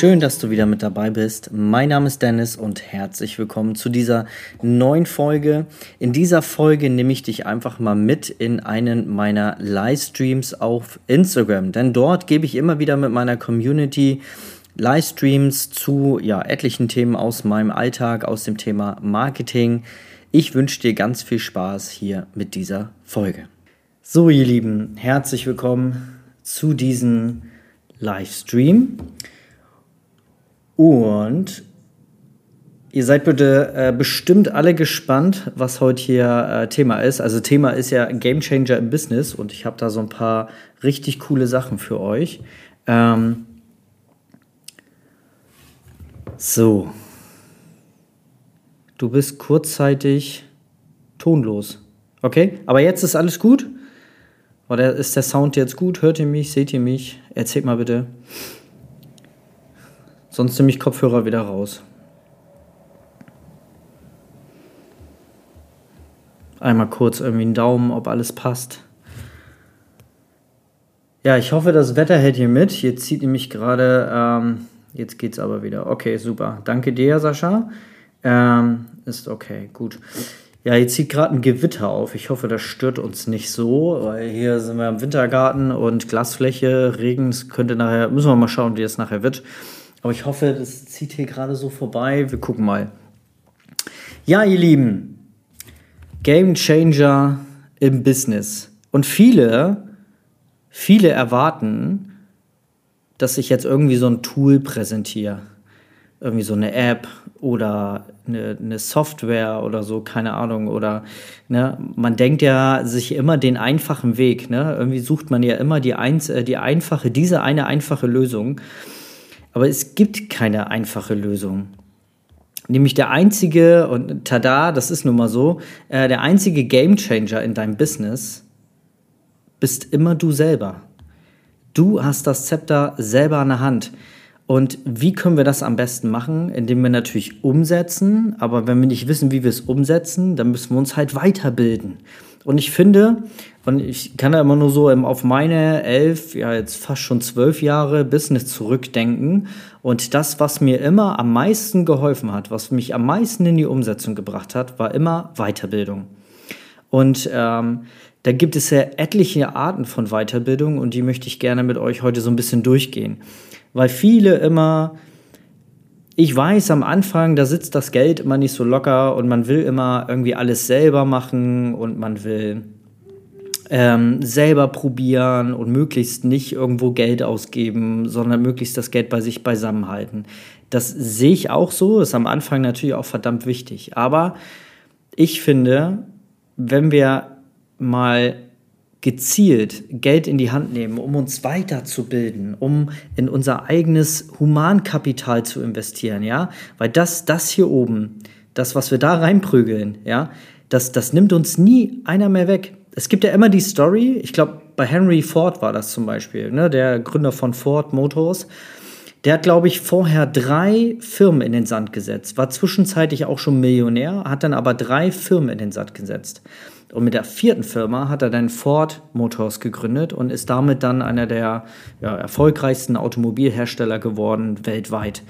Schön, dass du wieder mit dabei bist. Mein Name ist Dennis und herzlich willkommen zu dieser neuen Folge. In dieser Folge nehme ich dich einfach mal mit in einen meiner Livestreams auf Instagram, denn dort gebe ich immer wieder mit meiner Community Livestreams zu ja, etlichen Themen aus meinem Alltag, aus dem Thema Marketing. Ich wünsche dir ganz viel Spaß hier mit dieser Folge. So, ihr Lieben, herzlich willkommen zu diesem Livestream. Und ihr seid bitte äh, bestimmt alle gespannt, was heute hier äh, Thema ist. Also Thema ist ja Game Changer im Business und ich habe da so ein paar richtig coole Sachen für euch. Ähm so. Du bist kurzzeitig tonlos. Okay? Aber jetzt ist alles gut? Oder ist der Sound jetzt gut? Hört ihr mich? Seht ihr mich? Erzählt mal bitte. Sonst nehme ich Kopfhörer wieder raus. Einmal kurz irgendwie einen Daumen, ob alles passt. Ja, ich hoffe, das Wetter hält hier mit. Jetzt zieht nämlich gerade, ähm, jetzt geht's aber wieder. Okay, super. Danke dir, Sascha. Ähm, ist okay, gut. Ja, jetzt zieht gerade ein Gewitter auf. Ich hoffe, das stört uns nicht so, weil hier sind wir im Wintergarten und Glasfläche, Regen, es könnte nachher, müssen wir mal schauen, wie es nachher wird. Aber ich hoffe, das zieht hier gerade so vorbei. Wir gucken mal. Ja, ihr Lieben, Game Changer im Business. Und viele, viele erwarten, dass ich jetzt irgendwie so ein Tool präsentiere. Irgendwie so eine App oder eine, eine Software oder so, keine Ahnung. Oder ne, man denkt ja sich immer den einfachen Weg. Ne? Irgendwie sucht man ja immer die, eins, äh, die einfache, diese eine einfache Lösung. Aber es gibt keine einfache Lösung. Nämlich der einzige, und tada, das ist nun mal so, äh, der einzige Gamechanger in deinem Business bist immer du selber. Du hast das Zepter selber an der Hand. Und wie können wir das am besten machen? Indem wir natürlich umsetzen, aber wenn wir nicht wissen, wie wir es umsetzen, dann müssen wir uns halt weiterbilden. Und ich finde, und ich kann da immer nur so auf meine elf, ja jetzt fast schon zwölf Jahre Business zurückdenken. Und das, was mir immer am meisten geholfen hat, was mich am meisten in die Umsetzung gebracht hat, war immer Weiterbildung. Und ähm, da gibt es ja etliche Arten von Weiterbildung und die möchte ich gerne mit euch heute so ein bisschen durchgehen. Weil viele immer ich weiß am Anfang, da sitzt das Geld immer nicht so locker und man will immer irgendwie alles selber machen und man will ähm, selber probieren und möglichst nicht irgendwo Geld ausgeben, sondern möglichst das Geld bei sich beisammen halten. Das sehe ich auch so, ist am Anfang natürlich auch verdammt wichtig. Aber ich finde, wenn wir mal gezielt Geld in die Hand nehmen, um uns weiterzubilden, um in unser eigenes Humankapital zu investieren, ja, weil das, das hier oben, das, was wir da reinprügeln, ja, das, das nimmt uns nie einer mehr weg. Es gibt ja immer die Story, ich glaube, bei Henry Ford war das zum Beispiel, ne, der Gründer von Ford Motors. Der hat, glaube ich, vorher drei Firmen in den Sand gesetzt, war zwischenzeitlich auch schon Millionär, hat dann aber drei Firmen in den Sand gesetzt. Und mit der vierten Firma hat er dann Ford Motors gegründet und ist damit dann einer der ja, erfolgreichsten Automobilhersteller geworden weltweit.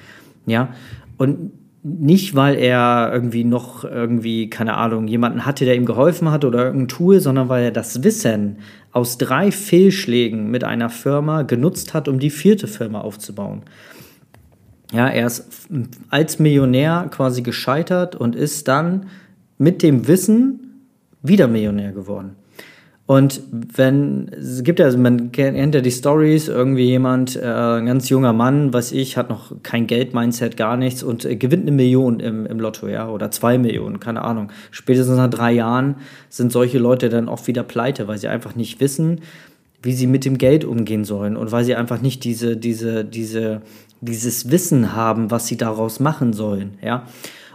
Ja, und nicht, weil er irgendwie noch irgendwie, keine Ahnung, jemanden hatte, der ihm geholfen hat oder irgendein Tool, sondern weil er das Wissen aus drei Fehlschlägen mit einer Firma genutzt hat, um die vierte Firma aufzubauen. Ja, er ist als Millionär quasi gescheitert und ist dann mit dem Wissen wieder Millionär geworden. Und wenn, es gibt ja, also man kennt ja die Stories, irgendwie jemand, äh, ein ganz junger Mann, was ich, hat noch kein Geld-Mindset, gar nichts und äh, gewinnt eine Million im, im Lotto, ja, oder zwei Millionen, keine Ahnung. Spätestens nach drei Jahren sind solche Leute dann auch wieder pleite, weil sie einfach nicht wissen, wie sie mit dem Geld umgehen sollen und weil sie einfach nicht diese, diese, diese, dieses Wissen haben, was sie daraus machen sollen, ja.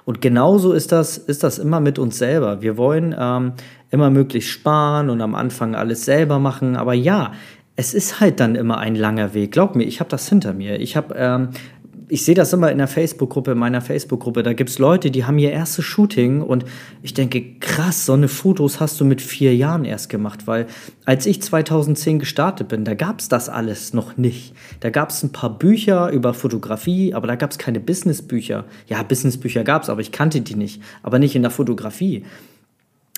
Und genauso ist das, ist das immer mit uns selber. Wir wollen ähm, immer möglichst sparen und am Anfang alles selber machen. Aber ja, es ist halt dann immer ein langer Weg. Glaub mir, ich habe das hinter mir. Ich habe ähm, ich sehe das immer in der Facebook-Gruppe, in meiner Facebook-Gruppe. Da gibt es Leute, die haben ihr erstes Shooting und ich denke, krass, so eine Fotos hast du mit vier Jahren erst gemacht, weil als ich 2010 gestartet bin, da gab es das alles noch nicht. Da gab es ein paar Bücher über Fotografie, aber da gab es keine Businessbücher. Ja, Businessbücher gab es, aber ich kannte die nicht, aber nicht in der Fotografie.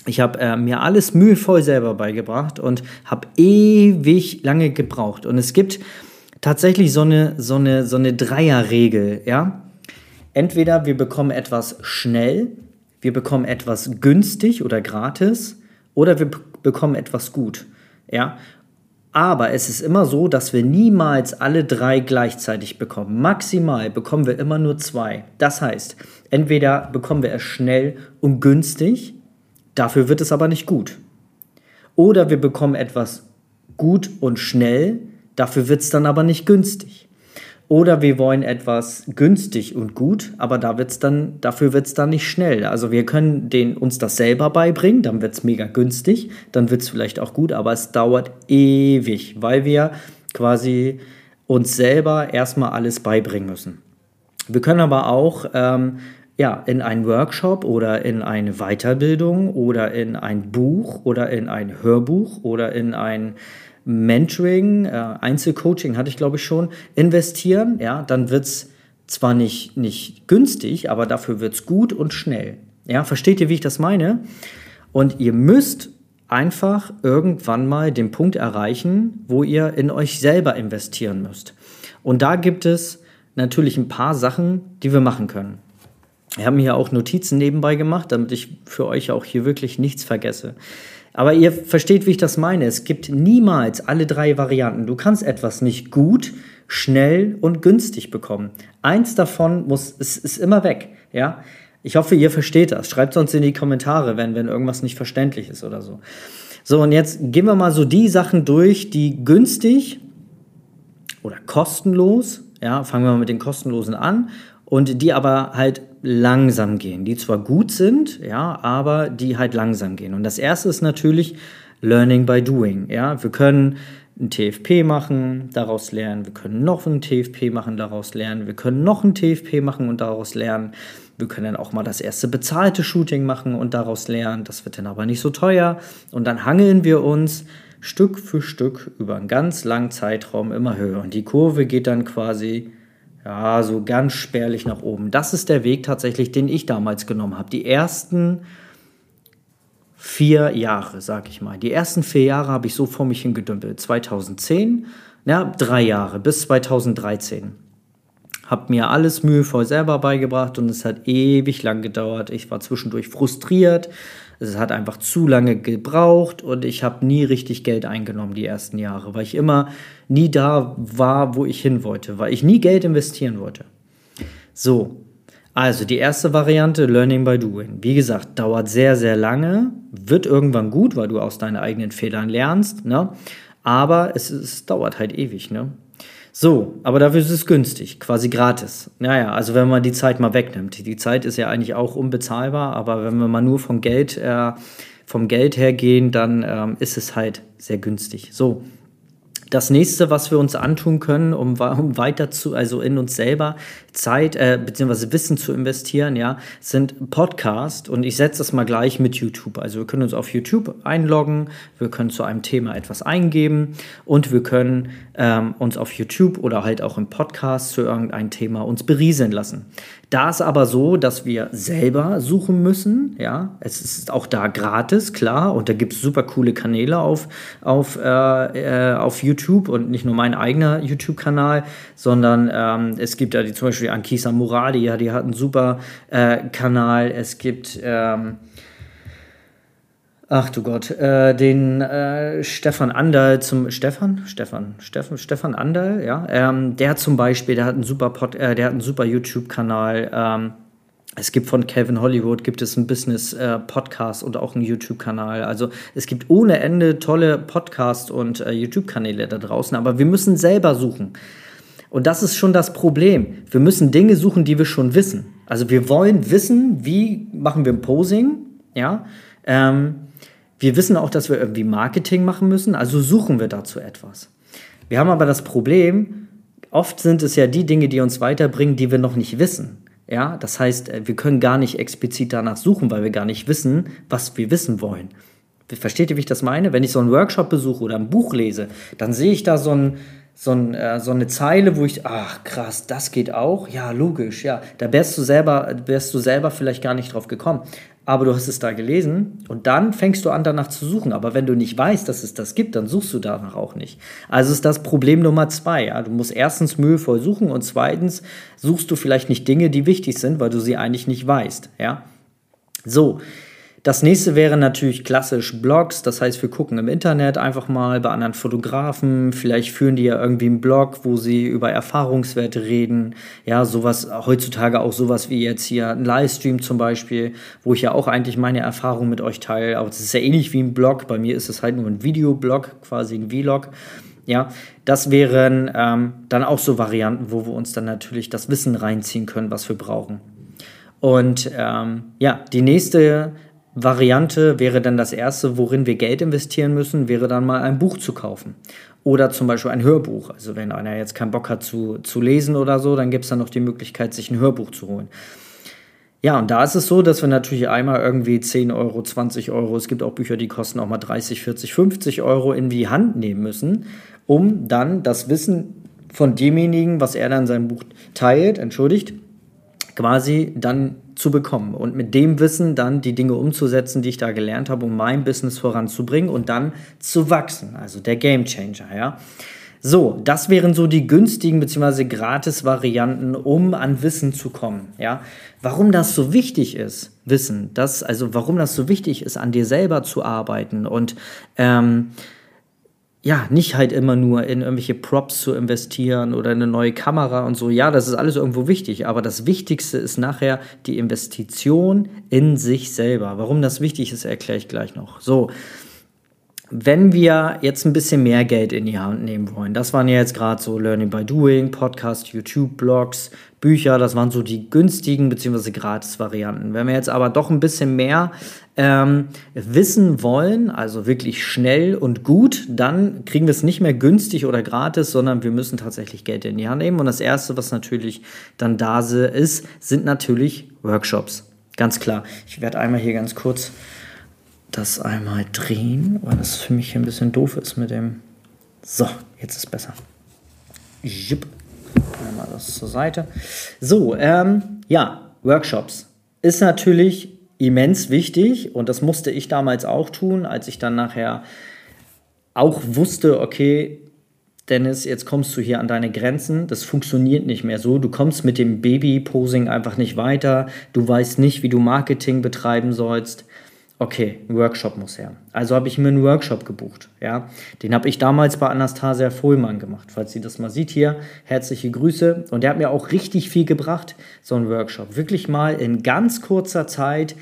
Ich habe äh, mir alles mühevoll selber beigebracht und habe ewig lange gebraucht. Und es gibt tatsächlich so eine, so eine, so eine Dreierregel, ja. Entweder wir bekommen etwas schnell, wir bekommen etwas günstig oder gratis oder wir bekommen etwas gut, ja. Aber es ist immer so, dass wir niemals alle drei gleichzeitig bekommen. Maximal bekommen wir immer nur zwei. Das heißt, entweder bekommen wir es schnell und günstig, dafür wird es aber nicht gut. Oder wir bekommen etwas gut und schnell, Dafür wird es dann aber nicht günstig. Oder wir wollen etwas günstig und gut, aber da wird's dann, dafür wird es dann nicht schnell. Also wir können den, uns das selber beibringen, dann wird es mega günstig, dann wird es vielleicht auch gut, aber es dauert ewig, weil wir quasi uns selber erstmal alles beibringen müssen. Wir können aber auch ähm, ja, in einen Workshop oder in eine Weiterbildung oder in ein Buch oder in ein Hörbuch oder in ein Mentoring, äh, Einzelcoaching hatte ich glaube ich schon, investieren, ja, dann wird es zwar nicht, nicht günstig, aber dafür wird es gut und schnell. Ja, versteht ihr, wie ich das meine? Und ihr müsst einfach irgendwann mal den Punkt erreichen, wo ihr in euch selber investieren müsst. Und da gibt es natürlich ein paar Sachen, die wir machen können. Ich habe mir ja auch Notizen nebenbei gemacht, damit ich für euch auch hier wirklich nichts vergesse. Aber ihr versteht, wie ich das meine. Es gibt niemals alle drei Varianten. Du kannst etwas nicht gut, schnell und günstig bekommen. Eins davon muss, ist, ist immer weg. Ja? Ich hoffe, ihr versteht das. Schreibt uns in die Kommentare, wenn, wenn irgendwas nicht verständlich ist oder so. So, und jetzt gehen wir mal so die Sachen durch, die günstig oder kostenlos, ja, fangen wir mal mit den kostenlosen an und die aber halt langsam gehen, die zwar gut sind, ja, aber die halt langsam gehen. Und das erste ist natürlich Learning by Doing. Ja, wir können ein TFP machen, daraus lernen. Wir können noch ein TFP machen, daraus lernen. Wir können noch ein TFP machen und daraus lernen. Wir können dann auch mal das erste bezahlte Shooting machen und daraus lernen. Das wird dann aber nicht so teuer. Und dann hangeln wir uns Stück für Stück über einen ganz langen Zeitraum immer höher. Und die Kurve geht dann quasi ja, so ganz spärlich nach oben. Das ist der Weg tatsächlich, den ich damals genommen habe. Die ersten vier Jahre, sag ich mal. Die ersten vier Jahre habe ich so vor mich hingedümpelt. 2010, ja, drei Jahre bis 2013. Hab mir alles mühevoll selber beigebracht und es hat ewig lang gedauert. Ich war zwischendurch frustriert, es hat einfach zu lange gebraucht und ich habe nie richtig Geld eingenommen die ersten Jahre, weil ich immer nie da war, wo ich hin wollte, weil ich nie Geld investieren wollte. So, also die erste Variante, Learning by Doing. Wie gesagt, dauert sehr, sehr lange, wird irgendwann gut, weil du aus deinen eigenen Fehlern lernst, ne? aber es, es dauert halt ewig. Ne? So, aber dafür ist es günstig, quasi gratis. Naja, also wenn man die Zeit mal wegnimmt. Die Zeit ist ja eigentlich auch unbezahlbar, aber wenn wir mal nur vom Geld, äh, vom Geld her gehen, dann ähm, ist es halt sehr günstig. So, das nächste, was wir uns antun können, um, um weiter zu, also in uns selber Zeit äh, bzw. Wissen zu investieren, ja, sind Podcast und ich setze das mal gleich mit YouTube. Also wir können uns auf YouTube einloggen, wir können zu einem Thema etwas eingeben und wir können ähm, uns auf YouTube oder halt auch im Podcast zu irgendeinem Thema uns berieseln lassen. Da ist aber so, dass wir selber suchen müssen. Ja, es ist auch da gratis, klar. Und da gibt es super coole Kanäle auf, auf, äh, äh, auf YouTube und nicht nur mein eigener YouTube-Kanal, sondern ähm, es gibt ja die, zum Beispiel Ankisa Muradi, ja, die hat einen super äh, Kanal. Es gibt ähm, Ach du Gott, äh, den äh, Stefan Anderl zum Stefan, Stefan, Stefan, Stefan Anderl, ja, ähm, der zum Beispiel, der hat einen super Pod, äh, der hat einen super YouTube-Kanal. Ähm, Es gibt von Kevin Hollywood gibt es einen Business äh, und auch einen YouTube Kanal. Also es gibt ohne Ende tolle Podcasts und äh, YouTube Kanäle da draußen, aber wir müssen selber suchen. Und das ist schon das Problem. Wir müssen Dinge suchen, die wir schon wissen. Also wir wollen wissen, wie machen wir ein Posing, ja. Ähm, wir wissen auch, dass wir irgendwie Marketing machen müssen, also suchen wir dazu etwas. Wir haben aber das Problem, oft sind es ja die Dinge, die uns weiterbringen, die wir noch nicht wissen. Ja, das heißt, äh, wir können gar nicht explizit danach suchen, weil wir gar nicht wissen, was wir wissen wollen. Versteht ihr, wie ich das meine? Wenn ich so einen Workshop besuche oder ein Buch lese, dann sehe ich da so ein, so, ein, äh, so eine Zeile, wo ich, ach krass, das geht auch? Ja, logisch, ja. Da wärst du selber, wärst du selber vielleicht gar nicht drauf gekommen. Aber du hast es da gelesen und dann fängst du an, danach zu suchen. Aber wenn du nicht weißt, dass es das gibt, dann suchst du danach auch nicht. Also ist das Problem Nummer zwei. Ja? Du musst erstens mühevoll suchen und zweitens suchst du vielleicht nicht Dinge, die wichtig sind, weil du sie eigentlich nicht weißt. Ja? So, das nächste wäre natürlich klassisch Blogs. Das heißt, wir gucken im Internet einfach mal bei anderen Fotografen. Vielleicht führen die ja irgendwie einen Blog, wo sie über Erfahrungswerte reden. Ja, sowas, heutzutage auch sowas wie jetzt hier ein Livestream zum Beispiel, wo ich ja auch eigentlich meine Erfahrung mit euch teile. Aber es ist ja ähnlich wie ein Blog. Bei mir ist es halt nur ein Videoblog, quasi ein Vlog. Ja, das wären ähm, dann auch so Varianten, wo wir uns dann natürlich das Wissen reinziehen können, was wir brauchen. Und ähm, ja, die nächste Variante wäre dann das erste, worin wir Geld investieren müssen, wäre dann mal ein Buch zu kaufen. Oder zum Beispiel ein Hörbuch. Also wenn einer jetzt keinen Bock hat zu, zu lesen oder so, dann gibt es dann noch die Möglichkeit, sich ein Hörbuch zu holen. Ja, und da ist es so, dass wir natürlich einmal irgendwie 10 Euro, 20 Euro, es gibt auch Bücher, die kosten auch mal 30, 40, 50 Euro in die Hand nehmen müssen, um dann das Wissen von demjenigen, was er dann in seinem Buch teilt, entschuldigt, quasi dann zu bekommen und mit dem Wissen dann die Dinge umzusetzen, die ich da gelernt habe, um mein Business voranzubringen und dann zu wachsen. Also der Game Changer, ja. So, das wären so die günstigen bzw. gratis Varianten, um an Wissen zu kommen. Ja, warum das so wichtig ist, Wissen, das also warum das so wichtig ist, an dir selber zu arbeiten und ähm, ja, nicht halt immer nur in irgendwelche Props zu investieren oder in eine neue Kamera und so. Ja, das ist alles irgendwo wichtig, aber das Wichtigste ist nachher die Investition in sich selber. Warum das wichtig ist, erkläre ich gleich noch. So, wenn wir jetzt ein bisschen mehr Geld in die Hand nehmen wollen, das waren ja jetzt gerade so Learning by Doing, Podcast, YouTube, Blogs, Bücher, das waren so die günstigen bzw. Gratis-Varianten. Wenn wir jetzt aber doch ein bisschen mehr ähm, wissen wollen, also wirklich schnell und gut, dann kriegen wir es nicht mehr günstig oder gratis, sondern wir müssen tatsächlich Geld in die Hand nehmen. Und das Erste, was natürlich dann da ist, sind natürlich Workshops. Ganz klar. Ich werde einmal hier ganz kurz das einmal drehen, weil das für mich ein bisschen doof ist mit dem. So, jetzt ist besser. Jipp. Einmal das zur Seite. So, ähm, ja, Workshops ist natürlich immens wichtig und das musste ich damals auch tun, als ich dann nachher auch wusste, okay, Dennis, jetzt kommst du hier an deine Grenzen, das funktioniert nicht mehr so, du kommst mit dem Baby-Posing einfach nicht weiter, du weißt nicht, wie du Marketing betreiben sollst okay, ein Workshop muss her. Also habe ich mir einen Workshop gebucht. Ja? Den habe ich damals bei Anastasia Vollmann gemacht. Falls sie das mal sieht hier, herzliche Grüße. Und der hat mir auch richtig viel gebracht, so ein Workshop. Wirklich mal in ganz kurzer Zeit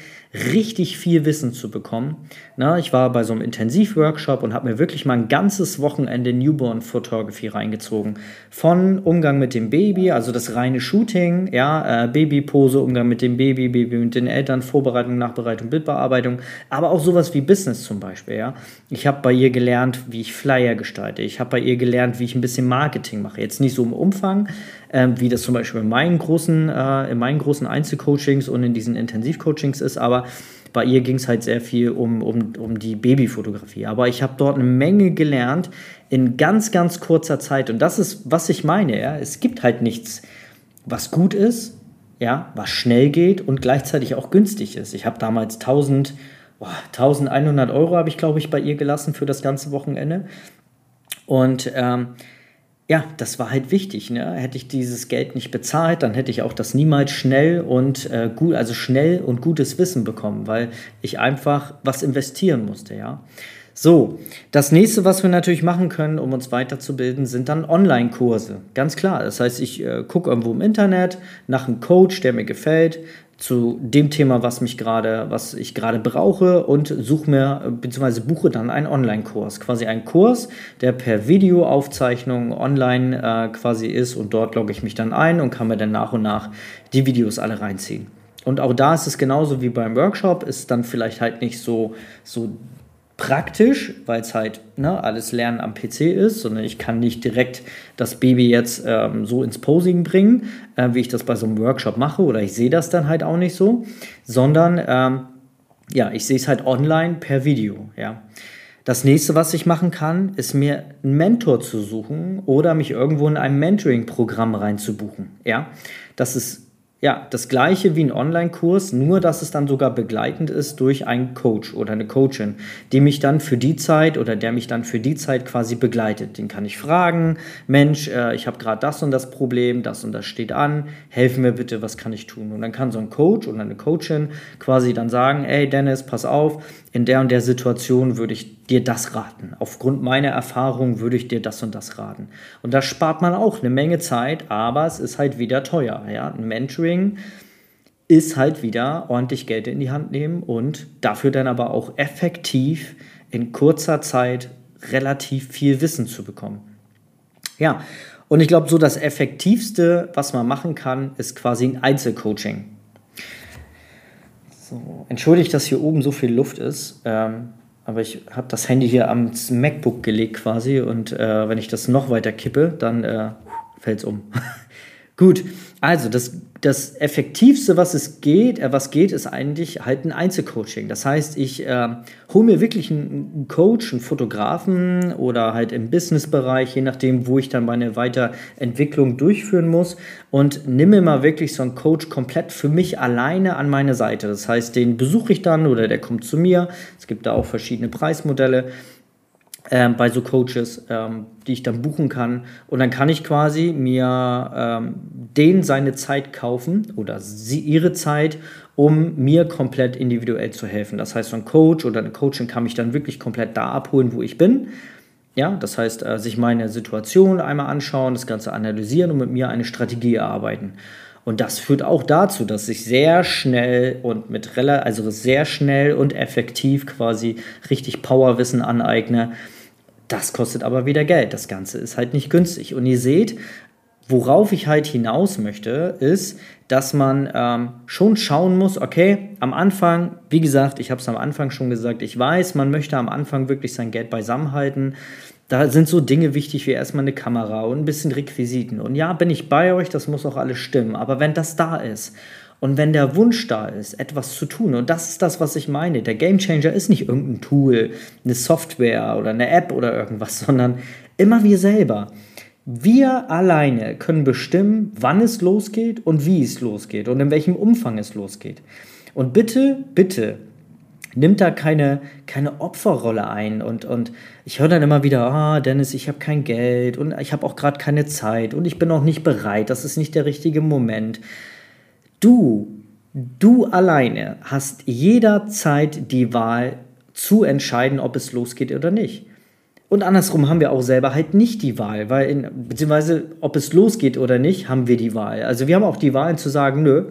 richtig viel Wissen zu bekommen. Na, ich war bei so einem Intensivworkshop und habe mir wirklich mal ein ganzes Wochenende Newborn Photography reingezogen. Von Umgang mit dem Baby, also das reine Shooting, ja, äh, Babypose, Umgang mit dem Baby, Baby mit den Eltern, Vorbereitung, Nachbereitung, Bildbearbeitung, aber auch sowas wie Business zum Beispiel, ja. Ich habe bei ihr gelernt, wie ich Flyer gestalte. Ich habe bei ihr gelernt, wie ich ein bisschen Marketing mache. Jetzt nicht so im Umfang, äh, wie das zum Beispiel in meinen großen, äh, in meinen großen Einzelcoachings und in diesen Intensivcoachings ist, aber bei ihr ging es halt sehr viel um, um, um die Babyfotografie. Aber ich habe dort eine Menge gelernt in ganz, ganz kurzer Zeit. Und das ist, was ich meine. Ja? Es gibt halt nichts, was gut ist, ja, was schnell geht und gleichzeitig auch günstig ist. Ich habe damals 1000, oh, 1100 Euro, habe ich glaube ich bei ihr gelassen für das ganze Wochenende. Und ähm, ja, das war halt wichtig. Ne? Hätte ich dieses Geld nicht bezahlt, dann hätte ich auch das niemals schnell und äh, gut, also schnell und gutes Wissen bekommen, weil ich einfach was investieren musste, ja. So, das nächste, was wir natürlich machen können, um uns weiterzubilden, sind dann Online-Kurse. Ganz klar. Das heißt, ich äh, gucke irgendwo im Internet nach einem Coach, der mir gefällt, zu dem Thema, was mich gerade, was ich gerade brauche und suche mir bzw. buche dann einen Online-Kurs, quasi einen Kurs, der per Videoaufzeichnung online äh, quasi ist und dort logge ich mich dann ein und kann mir dann nach und nach die Videos alle reinziehen. Und auch da ist es genauso wie beim Workshop, ist dann vielleicht halt nicht so, so praktisch, weil es halt ne, alles Lernen am PC ist, sondern ich kann nicht direkt das Baby jetzt ähm, so ins Posing bringen, äh, wie ich das bei so einem Workshop mache, oder ich sehe das dann halt auch nicht so, sondern ähm, ja, ich sehe es halt online per Video, ja. Das nächste, was ich machen kann, ist mir einen Mentor zu suchen oder mich irgendwo in ein Mentoring-Programm reinzubuchen. Ja, das ist ja, das gleiche wie ein Online-Kurs, nur dass es dann sogar begleitend ist durch einen Coach oder eine Coachin, die mich dann für die Zeit oder der mich dann für die Zeit quasi begleitet. Den kann ich fragen, Mensch, äh, ich habe gerade das und das Problem, das und das steht an, helfen mir bitte, was kann ich tun? Und dann kann so ein Coach oder eine Coachin quasi dann sagen, ey Dennis, pass auf, in der und der Situation würde ich dir das raten. Aufgrund meiner Erfahrung würde ich dir das und das raten. Und da spart man auch eine Menge Zeit, aber es ist halt wieder teuer. Ja? Ein Mentoring ist halt wieder ordentlich Geld in die Hand nehmen und dafür dann aber auch effektiv in kurzer Zeit relativ viel Wissen zu bekommen. Ja, und ich glaube, so das Effektivste, was man machen kann, ist quasi ein Einzelcoaching. So, entschuldigt, dass hier oben so viel Luft ist. Ähm, aber ich habe das Handy hier am MacBook gelegt quasi und äh, wenn ich das noch weiter kippe, dann äh, fällt es um. Gut, also das, das Effektivste, was es geht, äh, was geht, ist eigentlich halt ein Einzelcoaching. Das heißt, ich äh, hole mir wirklich einen Coach, einen Fotografen oder halt im Businessbereich, je nachdem, wo ich dann meine Weiterentwicklung durchführen muss und nehme mal wirklich so einen Coach komplett für mich alleine an meine Seite. Das heißt, den besuche ich dann oder der kommt zu mir. Es gibt da auch verschiedene Preismodelle ähm, bei so Coaches, ähm, die ich dann buchen kann. Und dann kann ich quasi mir ähm, denen seine Zeit kaufen oder sie ihre Zeit, um mir komplett individuell zu helfen. Das heißt, so ein Coach oder eine Coachin kann mich dann wirklich komplett da abholen, wo ich bin. Ja, das heißt, äh, sich meine Situation einmal anschauen, das Ganze analysieren und mit mir eine Strategie erarbeiten. Und das führt auch dazu, dass ich sehr schnell und mit also sehr schnell und effektiv quasi richtig Powerwissen aneigne, das kostet aber wieder Geld. Das Ganze ist halt nicht günstig. Und ihr seht, worauf ich halt hinaus möchte, ist, dass man ähm, schon schauen muss, okay, am Anfang, wie gesagt, ich habe es am Anfang schon gesagt, ich weiß, man möchte am Anfang wirklich sein Geld beisammenhalten. Da sind so Dinge wichtig wie erstmal eine Kamera und ein bisschen Requisiten. Und ja, bin ich bei euch, das muss auch alles stimmen. Aber wenn das da ist und wenn der Wunsch da ist, etwas zu tun, und das ist das, was ich meine, der Gamechanger ist nicht irgendein Tool, eine Software oder eine App oder irgendwas, sondern immer wir selber. Wir alleine können bestimmen, wann es losgeht und wie es losgeht und in welchem Umfang es losgeht. Und bitte, bitte, nimmt da keine, keine Opferrolle ein. Und, und ich höre dann immer wieder, ah, Dennis, ich habe kein Geld und ich habe auch gerade keine Zeit und ich bin auch nicht bereit, das ist nicht der richtige Moment. Du, du alleine hast jederzeit die Wahl zu entscheiden, ob es losgeht oder nicht. Und andersrum haben wir auch selber halt nicht die Wahl, weil in, beziehungsweise ob es losgeht oder nicht, haben wir die Wahl. Also wir haben auch die Wahl zu sagen, nö,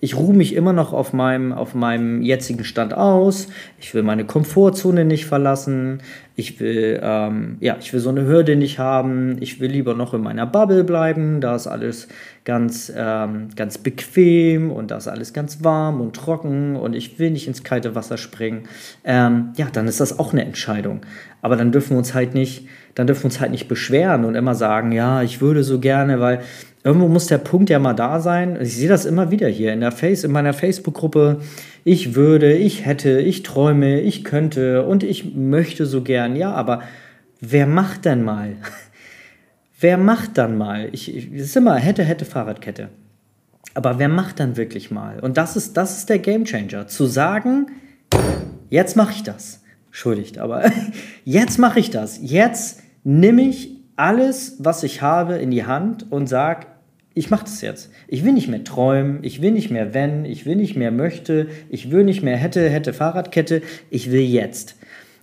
ich ruhe mich immer noch auf meinem, auf meinem jetzigen Stand aus. Ich will meine Komfortzone nicht verlassen. Ich will, ähm, ja, ich will so eine Hürde nicht haben. Ich will lieber noch in meiner Bubble bleiben. Da ist alles ganz, ähm, ganz bequem und da ist alles ganz warm und trocken und ich will nicht ins kalte Wasser springen. Ähm, ja, dann ist das auch eine Entscheidung. Aber dann dürfen wir uns halt nicht, dann dürfen wir uns halt nicht beschweren und immer sagen, ja, ich würde so gerne, weil irgendwo muss der Punkt ja mal da sein. Ich sehe das immer wieder hier in der Face, in meiner Facebook-Gruppe. Ich würde, ich hätte, ich träume, ich könnte und ich möchte so gern. Ja, aber wer macht denn mal? wer macht dann mal? Ich, ich, ist immer hätte, hätte, Fahrradkette. Aber wer macht dann wirklich mal? Und das ist, das ist der Gamechanger. Zu sagen, jetzt mache ich das. Entschuldigt, aber jetzt mache ich das. Jetzt nehme ich alles, was ich habe, in die Hand und sage, ich mache das jetzt. Ich will nicht mehr träumen, ich will nicht mehr wenn, ich will nicht mehr möchte, ich will nicht mehr hätte, hätte Fahrradkette, ich will jetzt.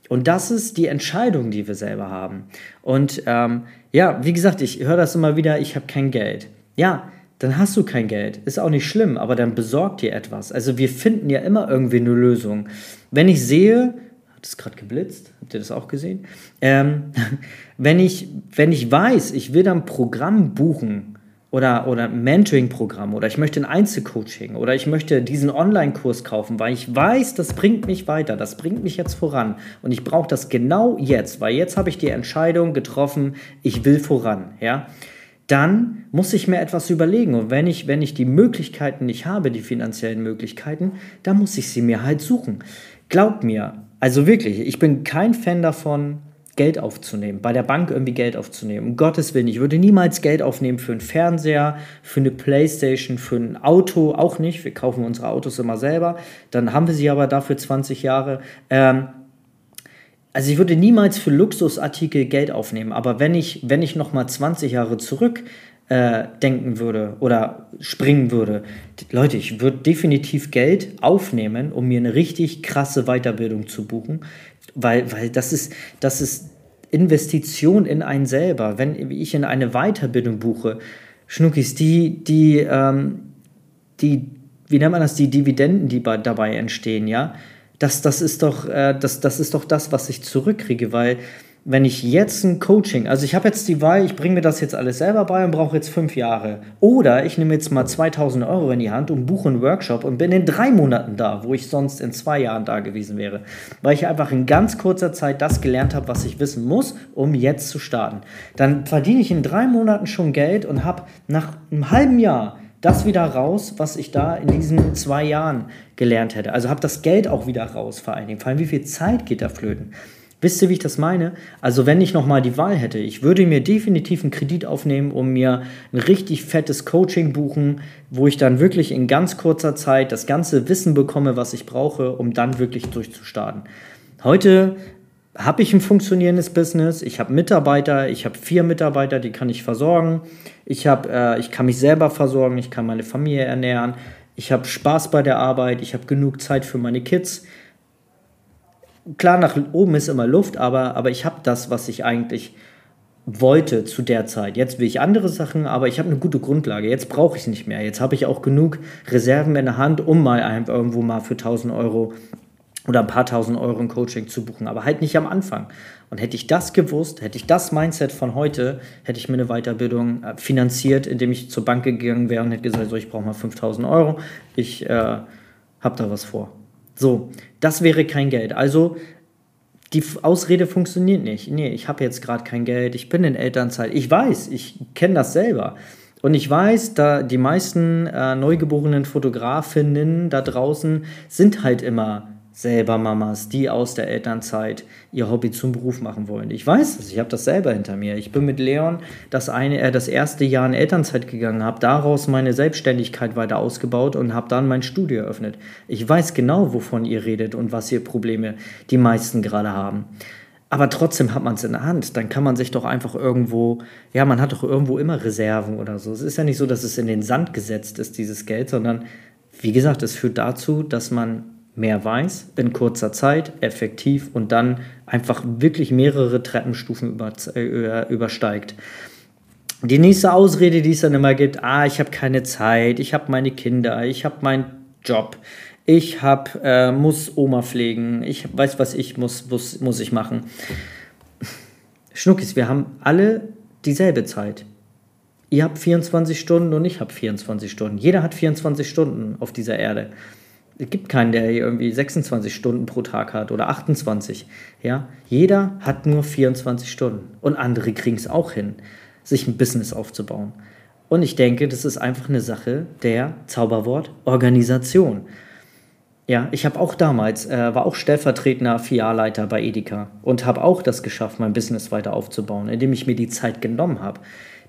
Und das ist die Entscheidung, die wir selber haben. Und ähm, ja, wie gesagt, ich höre das immer wieder, ich habe kein Geld. Ja, dann hast du kein Geld. Ist auch nicht schlimm, aber dann besorgt dir etwas. Also wir finden ja immer irgendwie eine Lösung. Wenn ich sehe, hat es gerade geblitzt, habt ihr das auch gesehen? Ähm, wenn, ich, wenn ich weiß, ich will dann ein Programm buchen, oder, oder Mentoring-Programm oder ich möchte ein Einzelcoaching oder ich möchte diesen Online-Kurs kaufen, weil ich weiß, das bringt mich weiter, das bringt mich jetzt voran und ich brauche das genau jetzt, weil jetzt habe ich die Entscheidung getroffen, ich will voran, ja. Dann muss ich mir etwas überlegen und wenn ich, wenn ich die Möglichkeiten nicht habe, die finanziellen Möglichkeiten, dann muss ich sie mir halt suchen. Glaubt mir, also wirklich, ich bin kein Fan davon, Geld aufzunehmen, bei der Bank irgendwie Geld aufzunehmen. Um Gottes Willen, ich würde niemals Geld aufnehmen für einen Fernseher, für eine Playstation, für ein Auto, auch nicht. Wir kaufen unsere Autos immer selber. Dann haben wir sie aber dafür 20 Jahre. Ähm, also ich würde niemals für Luxusartikel Geld aufnehmen, aber wenn ich, wenn ich nochmal 20 Jahre zurück äh, denken würde oder springen würde, Leute, ich würde definitiv Geld aufnehmen, um mir eine richtig krasse Weiterbildung zu buchen weil, weil das ist, das ist Investition in einen selber. Wenn ich in eine Weiterbildung buche, Schnuckis, die, die, ähm, die, wie nennt man das, die Dividenden, die bei, dabei entstehen, ja, das, das, ist doch, äh, das, das ist doch das, was ich zurückkriege, weil wenn ich jetzt ein Coaching, also ich habe jetzt die Wahl, ich bringe mir das jetzt alles selber bei und brauche jetzt fünf Jahre. Oder ich nehme jetzt mal 2000 Euro in die Hand und buche einen Workshop und bin in drei Monaten da, wo ich sonst in zwei Jahren da gewesen wäre. Weil ich einfach in ganz kurzer Zeit das gelernt habe, was ich wissen muss, um jetzt zu starten. Dann verdiene ich in drei Monaten schon Geld und habe nach einem halben Jahr das wieder raus, was ich da in diesen zwei Jahren gelernt hätte. Also habe das Geld auch wieder raus vor allen Dingen. Vor allem, wie viel Zeit geht da flöten? Wisst ihr, wie ich das meine? Also wenn ich nochmal die Wahl hätte, ich würde mir definitiv einen Kredit aufnehmen, um mir ein richtig fettes Coaching buchen, wo ich dann wirklich in ganz kurzer Zeit das ganze Wissen bekomme, was ich brauche, um dann wirklich durchzustarten. Heute habe ich ein funktionierendes Business, ich habe Mitarbeiter, ich habe vier Mitarbeiter, die kann ich versorgen, ich, hab, äh, ich kann mich selber versorgen, ich kann meine Familie ernähren, ich habe Spaß bei der Arbeit, ich habe genug Zeit für meine Kids klar, nach oben ist immer Luft, aber, aber ich habe das, was ich eigentlich wollte zu der Zeit. Jetzt will ich andere Sachen, aber ich habe eine gute Grundlage. Jetzt brauche ich es nicht mehr. Jetzt habe ich auch genug Reserven in der Hand, um mal irgendwo mal für 1000 Euro oder ein paar tausend Euro ein Coaching zu buchen, aber halt nicht am Anfang. Und hätte ich das gewusst, hätte ich das Mindset von heute, hätte ich mir eine Weiterbildung äh, finanziert, indem ich zur Bank gegangen wäre und hätte gesagt, so, ich brauche mal 5000 Euro, ich äh, habe da was vor. So, das wäre kein Geld. Also die Ausrede funktioniert nicht. Nee, ich habe jetzt gerade kein Geld, ich bin in Elternzeit. Ich weiß, ich kenne das selber. Und ich weiß, da die meisten äh, neugeborenen Fotografinnen da draußen sind halt immer selber Mamas, die aus der Elternzeit ihr Hobby zum Beruf machen wollen. Ich weiß das, ich habe das selber hinter mir. Ich bin mit Leon das, eine, äh, das erste Jahr in Elternzeit gegangen, habe daraus meine Selbstständigkeit weiter ausgebaut und habe dann mein Studio eröffnet. Ich weiß genau, wovon ihr redet und was ihr Probleme die meisten gerade haben. Aber trotzdem hat man es in der Hand. Dann kann man sich doch einfach irgendwo, ja, man hat doch irgendwo immer Reserven oder so. Es ist ja nicht so, dass es in den Sand gesetzt ist, dieses Geld, sondern wie gesagt, es führt dazu, dass man mehr weiß in kurzer Zeit, effektiv und dann einfach wirklich mehrere Treppenstufen über, äh, übersteigt. Die nächste Ausrede, die es dann immer gibt, ah, ich habe keine Zeit, ich habe meine Kinder, ich habe meinen Job, ich hab, äh, muss Oma pflegen, ich weiß, was ich muss, muss, muss ich machen. Schnuckis, wir haben alle dieselbe Zeit. Ihr habt 24 Stunden und ich habe 24 Stunden. Jeder hat 24 Stunden auf dieser Erde es gibt keinen, der irgendwie 26 Stunden pro Tag hat oder 28. Ja? Jeder hat nur 24 Stunden. Und andere kriegen es auch hin, sich ein Business aufzubauen. Und ich denke, das ist einfach eine Sache der Zauberwort Organisation. Ja, ich habe auch damals, äh, war auch stellvertretender Filialleiter bei Edeka und habe auch das geschafft, mein Business weiter aufzubauen, indem ich mir die Zeit genommen habe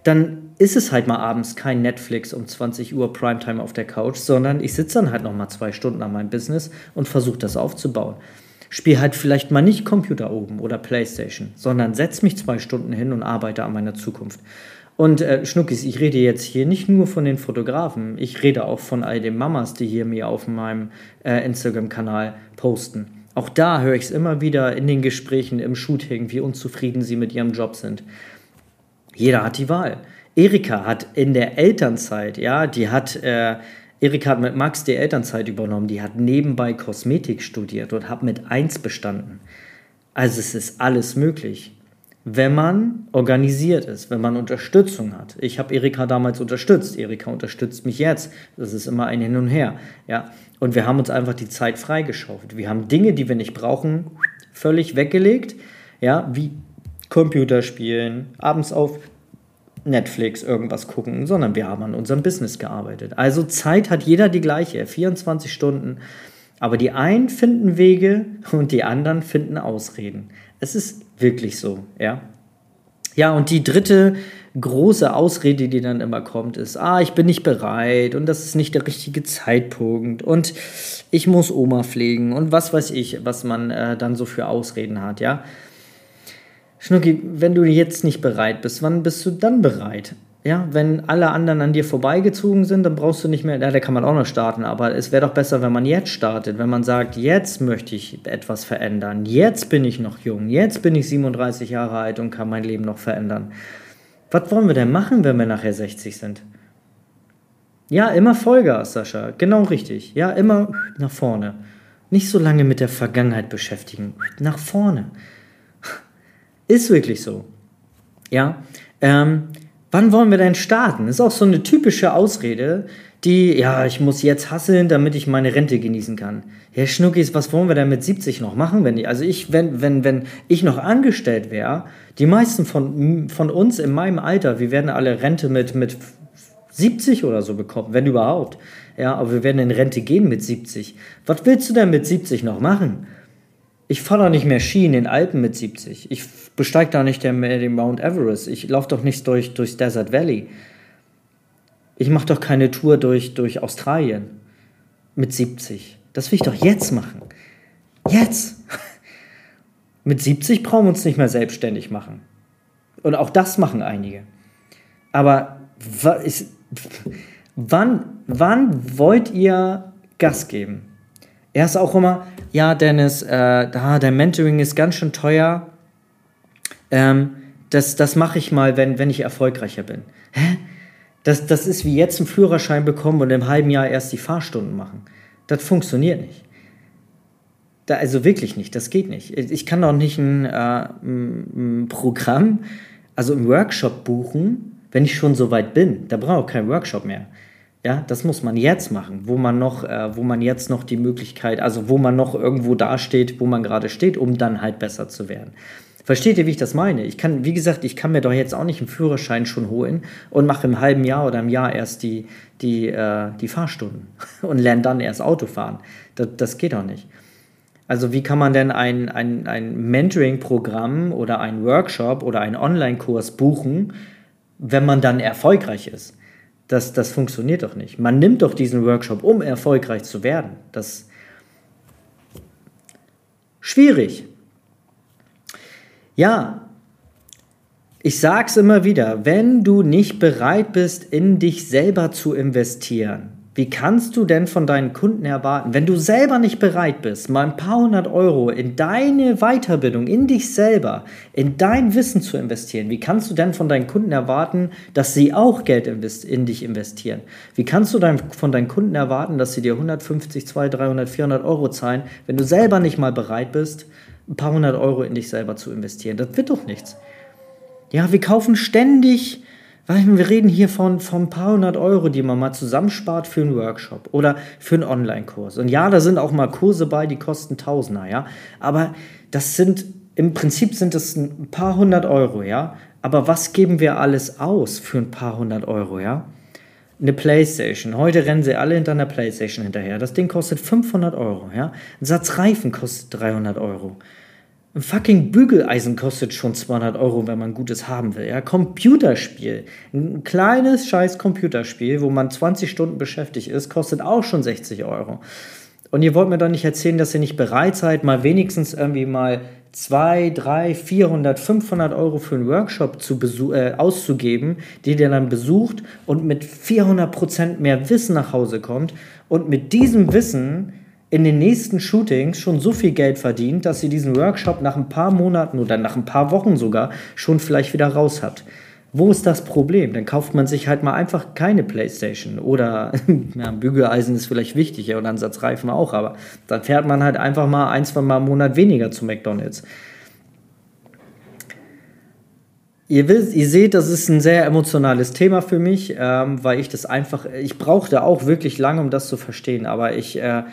dann ist es halt mal abends kein Netflix um 20 Uhr Primetime auf der Couch, sondern ich sitze dann halt noch mal zwei Stunden an meinem Business und versuche das aufzubauen. Spiel halt vielleicht mal nicht Computer oben oder Playstation, sondern setz mich zwei Stunden hin und arbeite an meiner Zukunft. Und äh, Schnuckis, ich rede jetzt hier nicht nur von den Fotografen, ich rede auch von all den Mamas, die hier mir auf meinem äh, Instagram-Kanal posten. Auch da höre ich es immer wieder in den Gesprächen, im Shooting, wie unzufrieden sie mit ihrem Job sind. Jeder hat die Wahl. Erika hat in der Elternzeit, ja, die hat, äh, Erika hat mit Max die Elternzeit übernommen, die hat nebenbei Kosmetik studiert und hat mit 1 bestanden. Also es ist alles möglich wenn man organisiert ist, wenn man Unterstützung hat. Ich habe Erika damals unterstützt, Erika unterstützt mich jetzt. Das ist immer ein Hin und Her. Ja? Und wir haben uns einfach die Zeit freigeschaufelt. Wir haben Dinge, die wir nicht brauchen, völlig weggelegt, ja? wie Computerspielen, abends auf Netflix irgendwas gucken, sondern wir haben an unserem Business gearbeitet. Also Zeit hat jeder die gleiche, 24 Stunden. Aber die einen finden Wege und die anderen finden Ausreden. Es ist wirklich so, ja. Ja, und die dritte große Ausrede, die dann immer kommt, ist, ah, ich bin nicht bereit und das ist nicht der richtige Zeitpunkt und ich muss Oma pflegen und was weiß ich, was man äh, dann so für Ausreden hat, ja. Schnucki, wenn du jetzt nicht bereit bist, wann bist du dann bereit? Ja, wenn alle anderen an dir vorbeigezogen sind, dann brauchst du nicht mehr, ja, da kann man auch noch starten, aber es wäre doch besser, wenn man jetzt startet, wenn man sagt, jetzt möchte ich etwas verändern, jetzt bin ich noch jung, jetzt bin ich 37 Jahre alt und kann mein Leben noch verändern. Was wollen wir denn machen, wenn wir nachher 60 sind? Ja, immer Vollgas, Sascha, genau richtig. Ja, immer nach vorne. Nicht so lange mit der Vergangenheit beschäftigen, nach vorne. Ist wirklich so. Ja, ähm, Wann wollen wir denn starten? Ist auch so eine typische Ausrede, die, ja, ich muss jetzt hasseln, damit ich meine Rente genießen kann. Herr Schnuckis, was wollen wir denn mit 70 noch machen? Wenn ich, also ich, wenn, wenn, wenn ich noch angestellt wäre, die meisten von, von uns in meinem Alter, wir werden alle Rente mit, mit 70 oder so bekommen, wenn überhaupt. Ja, aber wir werden in Rente gehen mit 70. Was willst du denn mit 70 noch machen? Ich fahre doch nicht mehr Ski in den Alpen mit 70. Ich besteige da nicht mehr den Mount Everest. Ich laufe doch nicht durch, durchs Desert Valley. Ich mache doch keine Tour durch, durch Australien mit 70. Das will ich doch jetzt machen. Jetzt. mit 70 brauchen wir uns nicht mehr selbstständig machen. Und auch das machen einige. Aber wann, wann wollt ihr Gas geben? Er ist auch immer, ja, Dennis, äh, da, der Mentoring ist ganz schön teuer. Ähm, das das mache ich mal, wenn, wenn ich erfolgreicher bin. Hä? Das, das ist wie jetzt einen Führerschein bekommen und im halben Jahr erst die Fahrstunden machen. Das funktioniert nicht. Da, also wirklich nicht, das geht nicht. Ich kann doch nicht ein, äh, ein Programm, also einen Workshop buchen, wenn ich schon so weit bin. Da brauche ich keinen Workshop mehr. Ja, das muss man jetzt machen, wo man noch, äh, wo man jetzt noch die Möglichkeit, also wo man noch irgendwo dasteht, wo man gerade steht, um dann halt besser zu werden. Versteht ihr, wie ich das meine? Ich kann, wie gesagt, ich kann mir doch jetzt auch nicht einen Führerschein schon holen und mache im halben Jahr oder im Jahr erst die, die, äh, die Fahrstunden und lerne dann erst Auto fahren. Das, das geht doch nicht. Also wie kann man denn ein, ein, ein Mentoring-Programm oder einen Workshop oder einen Online-Kurs buchen, wenn man dann erfolgreich ist? Das, das funktioniert doch nicht. Man nimmt doch diesen Workshop, um erfolgreich zu werden. Das schwierig. Ja, ich sag's immer wieder, wenn du nicht bereit bist, in dich selber zu investieren, wie kannst du denn von deinen Kunden erwarten, wenn du selber nicht bereit bist, mal ein paar hundert Euro in deine Weiterbildung, in dich selber, in dein Wissen zu investieren? Wie kannst du denn von deinen Kunden erwarten, dass sie auch Geld in dich investieren? Wie kannst du von deinen Kunden erwarten, dass sie dir 150, 200, 300, 400 Euro zahlen, wenn du selber nicht mal bereit bist, ein paar hundert Euro in dich selber zu investieren? Das wird doch nichts. Ja, wir kaufen ständig wir reden hier von, von ein paar hundert Euro, die man mal zusammenspart für einen Workshop oder für einen Online-Kurs. Und ja, da sind auch mal Kurse bei, die kosten Tausender, ja. Aber das sind, im Prinzip sind es ein paar hundert Euro, ja. Aber was geben wir alles aus für ein paar hundert Euro, ja? Eine Playstation. Heute rennen sie alle hinter einer Playstation hinterher. Das Ding kostet 500 Euro, ja. Ein Satz Reifen kostet 300 Euro. Ein fucking Bügeleisen kostet schon 200 Euro, wenn man gutes haben will. Ja, Computerspiel. Ein kleines scheiß Computerspiel, wo man 20 Stunden beschäftigt ist, kostet auch schon 60 Euro. Und ihr wollt mir doch nicht erzählen, dass ihr nicht bereit seid, mal wenigstens irgendwie mal 2, 3, 400, 500 Euro für einen Workshop zu äh, auszugeben, die ihr dann besucht und mit 400 Prozent mehr Wissen nach Hause kommt und mit diesem Wissen in den nächsten Shootings schon so viel Geld verdient, dass sie diesen Workshop nach ein paar Monaten oder nach ein paar Wochen sogar schon vielleicht wieder raus hat. Wo ist das Problem? Dann kauft man sich halt mal einfach keine Playstation oder ja, Bügeleisen ist vielleicht wichtig und Ansatzreifen auch, aber dann fährt man halt einfach mal ein, zwei Mal im Monat weniger zu McDonalds. Ihr, wisst, ihr seht, das ist ein sehr emotionales Thema für mich, ähm, weil ich das einfach, ich brauchte auch wirklich lange, um das zu verstehen, aber ich äh,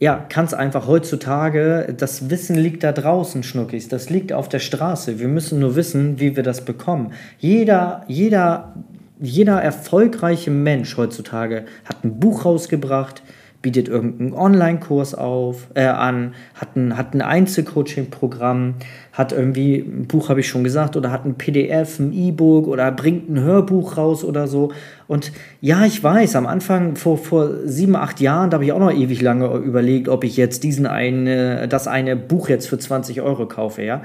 ja, kann es einfach heutzutage, das Wissen liegt da draußen, Schnuckis, das liegt auf der Straße. Wir müssen nur wissen, wie wir das bekommen. Jeder, jeder, jeder erfolgreiche Mensch heutzutage hat ein Buch rausgebracht, bietet irgendeinen Online-Kurs auf, äh, an, hat ein, hat ein Einzelcoaching-Programm, hat irgendwie, ein Buch habe ich schon gesagt, oder hat ein PDF, ein E-Book oder bringt ein Hörbuch raus oder so. Und ja, ich weiß, am Anfang, vor, vor sieben, acht Jahren, da habe ich auch noch ewig lange überlegt, ob ich jetzt diesen eine, das eine Buch jetzt für 20 Euro kaufe, ja.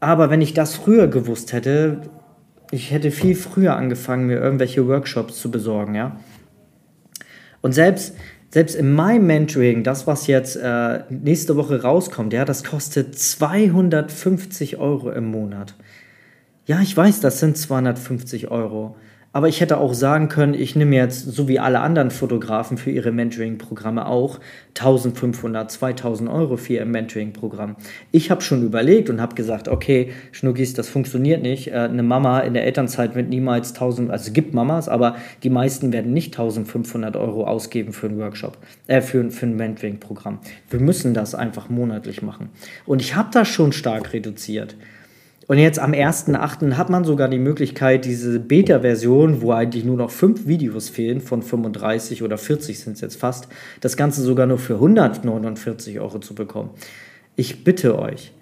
Aber wenn ich das früher gewusst hätte, ich hätte viel früher angefangen, mir irgendwelche Workshops zu besorgen, ja. Und selbst, selbst in meinem Mentoring, das, was jetzt äh, nächste Woche rauskommt, ja, das kostet 250 Euro im Monat. Ja, ich weiß, das sind 250 Euro. Aber ich hätte auch sagen können, ich nehme jetzt, so wie alle anderen Fotografen für ihre Mentoring-Programme auch, 1500, 2000 Euro für ihr Mentoring-Programm. Ich habe schon überlegt und habe gesagt, okay, Schnuckis, das funktioniert nicht. Äh, eine Mama in der Elternzeit wird niemals 1000, also es gibt Mamas, aber die meisten werden nicht 1500 Euro ausgeben für einen Workshop, äh, für, für ein Mentoring-Programm. Wir müssen das einfach monatlich machen. Und ich habe das schon stark reduziert. Und jetzt am 1.8. hat man sogar die Möglichkeit, diese Beta-Version, wo eigentlich nur noch fünf Videos fehlen, von 35 oder 40 sind es jetzt fast, das Ganze sogar nur für 149 Euro zu bekommen. Ich bitte euch.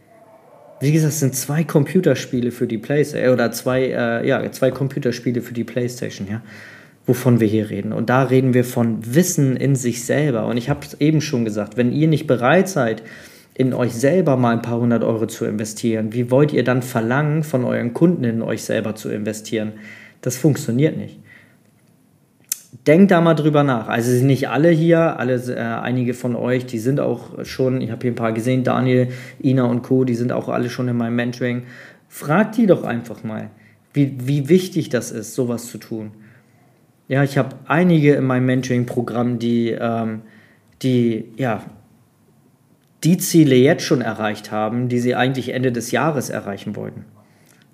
Wie gesagt, es sind zwei Computerspiele für die PlayStation, äh, oder zwei, äh, ja, zwei Computerspiele für die PlayStation, ja, wovon wir hier reden. Und da reden wir von Wissen in sich selber. Und ich habe es eben schon gesagt, wenn ihr nicht bereit seid, in euch selber mal ein paar hundert Euro zu investieren, wie wollt ihr dann verlangen, von euren Kunden in euch selber zu investieren? Das funktioniert nicht. Denkt da mal drüber nach. Also sind nicht alle hier, alle, äh, einige von euch, die sind auch schon, ich habe hier ein paar gesehen, Daniel, Ina und Co., die sind auch alle schon in meinem Mentoring. Fragt die doch einfach mal, wie, wie wichtig das ist, sowas zu tun. Ja, ich habe einige in meinem Mentoring-Programm, die, ähm, die ja, die Ziele jetzt schon erreicht haben, die sie eigentlich Ende des Jahres erreichen wollten.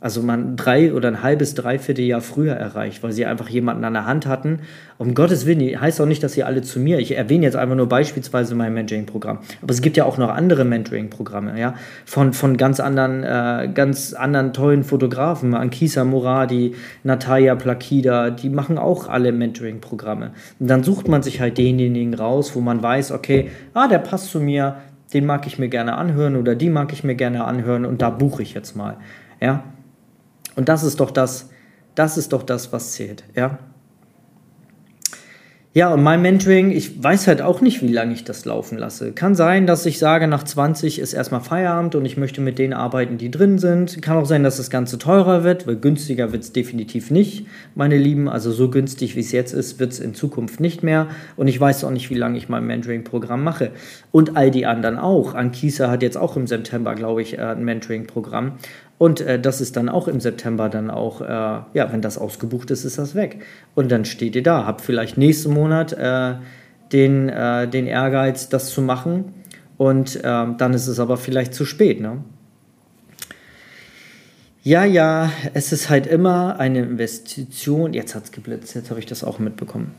Also man drei oder ein halbes, dreiviertel Jahr früher erreicht, weil sie einfach jemanden an der Hand hatten. Um Gottes Willen, heißt auch nicht, dass sie alle zu mir. Ich erwähne jetzt einfach nur beispielsweise mein Mentoring-Programm. Aber es gibt ja auch noch andere Mentoring-Programme, ja, von, von ganz anderen, äh, ganz anderen tollen Fotografen. Ankisa Moradi, Natalia Plakida, die machen auch alle Mentoring-Programme. Und dann sucht man sich halt denjenigen raus, wo man weiß, okay, ah, der passt zu mir, den mag ich mir gerne anhören oder die mag ich mir gerne anhören und da buche ich jetzt mal. Ja? Und das ist doch das, das ist doch das, was zählt, ja? Ja, und mein Mentoring, ich weiß halt auch nicht, wie lange ich das laufen lasse. Kann sein, dass ich sage, nach 20 ist erstmal Feierabend und ich möchte mit denen arbeiten, die drin sind. Kann auch sein, dass das Ganze teurer wird, weil günstiger wird es definitiv nicht, meine Lieben. Also so günstig, wie es jetzt ist, wird es in Zukunft nicht mehr. Und ich weiß auch nicht, wie lange ich mein Mentoring-Programm mache. Und all die anderen auch. Ankisa hat jetzt auch im September, glaube ich, äh, ein Mentoring-Programm. Und äh, das ist dann auch im September dann auch, äh, ja, wenn das ausgebucht ist, ist das weg. Und dann steht ihr da, habt vielleicht nächsten Monat äh, den, äh, den Ehrgeiz, das zu machen. Und ähm, dann ist es aber vielleicht zu spät. Ne? Ja, ja, es ist halt immer eine Investition. Jetzt hat es geblitzt, jetzt habe ich das auch mitbekommen.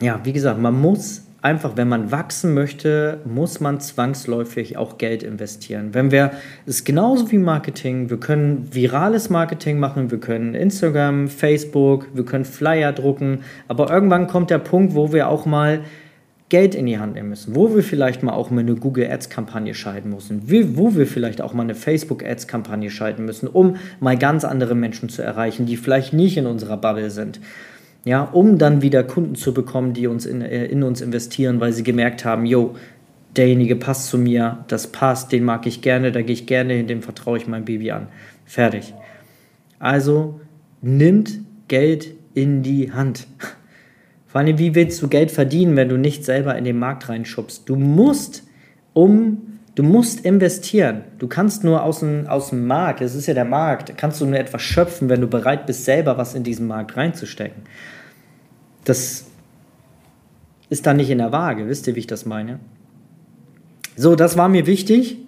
Ja, wie gesagt, man muss einfach, wenn man wachsen möchte, muss man zwangsläufig auch Geld investieren. Wenn wir, es ist genauso wie Marketing, wir können virales Marketing machen, wir können Instagram, Facebook, wir können Flyer drucken, aber irgendwann kommt der Punkt, wo wir auch mal Geld in die Hand nehmen müssen, wo wir vielleicht mal auch mal eine Google Ads Kampagne schalten müssen, wo wir vielleicht auch mal eine Facebook Ads Kampagne schalten müssen, um mal ganz andere Menschen zu erreichen, die vielleicht nicht in unserer Bubble sind ja, um dann wieder Kunden zu bekommen, die uns in, äh, in uns investieren, weil sie gemerkt haben, yo, derjenige passt zu mir, das passt, den mag ich gerne, da gehe ich gerne hin, dem vertraue ich mein Baby an. Fertig. Also nimmt Geld in die Hand. Vor allem, wie willst du Geld verdienen, wenn du nicht selber in den Markt reinschubst? Du musst, um Du musst investieren. Du kannst nur aus dem, aus dem Markt, es ist ja der Markt, kannst du nur etwas schöpfen, wenn du bereit bist, selber was in diesen Markt reinzustecken. Das ist dann nicht in der Waage, wisst ihr, wie ich das meine? So, das war mir wichtig.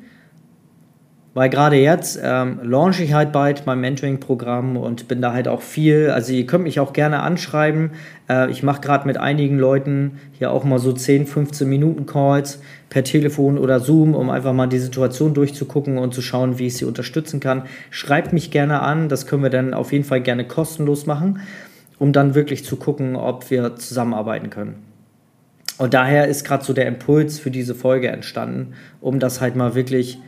Weil gerade jetzt ähm, launche ich halt bald mein Mentoring-Programm und bin da halt auch viel. Also ihr könnt mich auch gerne anschreiben. Äh, ich mache gerade mit einigen Leuten hier auch mal so 10, 15 Minuten Calls per Telefon oder Zoom, um einfach mal die Situation durchzugucken und zu schauen, wie ich sie unterstützen kann. Schreibt mich gerne an, das können wir dann auf jeden Fall gerne kostenlos machen, um dann wirklich zu gucken, ob wir zusammenarbeiten können. Und daher ist gerade so der Impuls für diese Folge entstanden, um das halt mal wirklich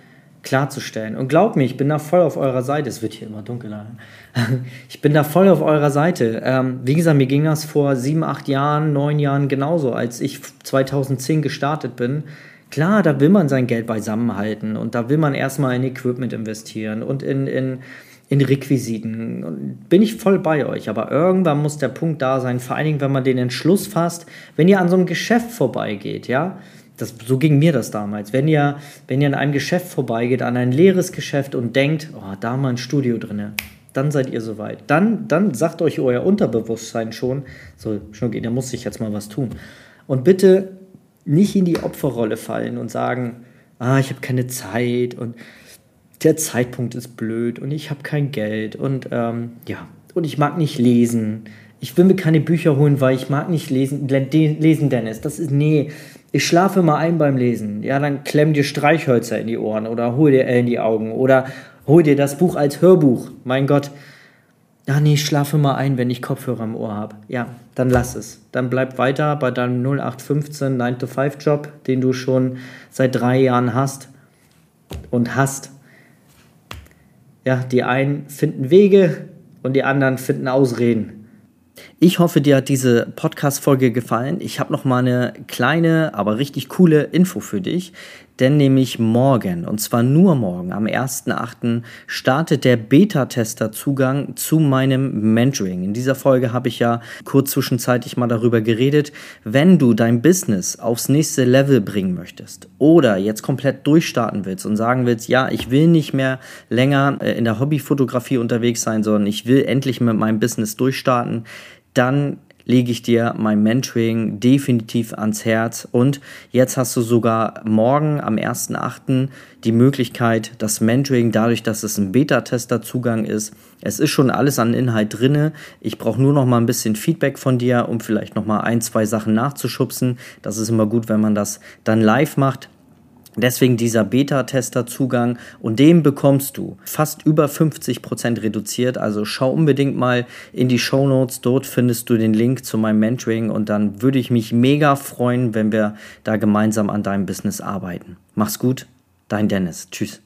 klarzustellen. Und glaubt mir, ich bin da voll auf eurer Seite. Es wird hier immer dunkler. Ich bin da voll auf eurer Seite. Ähm, wie gesagt, mir ging das vor sieben, acht Jahren, neun Jahren genauso, als ich 2010 gestartet bin. Klar, da will man sein Geld beisammenhalten und da will man erstmal in Equipment investieren und in, in, in Requisiten. Bin ich voll bei euch. Aber irgendwann muss der Punkt da sein, vor allen Dingen, wenn man den Entschluss fasst, wenn ihr an so einem Geschäft vorbeigeht, ja, das, so ging mir das damals. Wenn ihr, wenn ihr an einem Geschäft vorbeigeht, an ein leeres Geschäft und denkt, oh, da mal ein Studio drin, dann seid ihr soweit. Dann, dann sagt euch euer Unterbewusstsein schon, so, schon da muss ich jetzt mal was tun. Und bitte nicht in die Opferrolle fallen und sagen, ah, ich habe keine Zeit und der Zeitpunkt ist blöd und ich habe kein Geld und ähm, ja, und ich mag nicht lesen. Ich will mir keine Bücher holen, weil ich mag nicht lesen. Lesen, Dennis. Das ist, nee, ich schlafe mal ein beim Lesen. Ja, dann klemm dir Streichhölzer in die Ohren oder hol dir in die Augen oder hol dir das Buch als Hörbuch. Mein Gott. Ach nee, ich schlafe mal ein, wenn ich Kopfhörer im Ohr habe. Ja, dann lass es. Dann bleib weiter bei deinem 0815 9-to-5-Job, den du schon seit drei Jahren hast und hast. Ja, die einen finden Wege und die anderen finden Ausreden. Ich hoffe, dir hat diese Podcast-Folge gefallen. Ich habe noch mal eine kleine, aber richtig coole Info für dich. Denn nämlich morgen, und zwar nur morgen, am 1.8. startet der Beta-Tester-Zugang zu meinem Mentoring. In dieser Folge habe ich ja kurz zwischenzeitlich mal darüber geredet, wenn du dein Business aufs nächste Level bringen möchtest oder jetzt komplett durchstarten willst und sagen willst, ja, ich will nicht mehr länger äh, in der Hobbyfotografie unterwegs sein, sondern ich will endlich mit meinem Business durchstarten, dann lege ich dir mein Mentoring definitiv ans Herz. Und jetzt hast du sogar morgen am 1.8. die Möglichkeit, das Mentoring, dadurch, dass es ein Beta-Tester-Zugang ist, es ist schon alles an Inhalt drinne. Ich brauche nur noch mal ein bisschen Feedback von dir, um vielleicht noch mal ein, zwei Sachen nachzuschubsen. Das ist immer gut, wenn man das dann live macht. Deswegen dieser Beta-Tester-Zugang und den bekommst du fast über 50% reduziert. Also schau unbedingt mal in die Show Notes. Dort findest du den Link zu meinem Mentoring und dann würde ich mich mega freuen, wenn wir da gemeinsam an deinem Business arbeiten. Mach's gut, dein Dennis. Tschüss.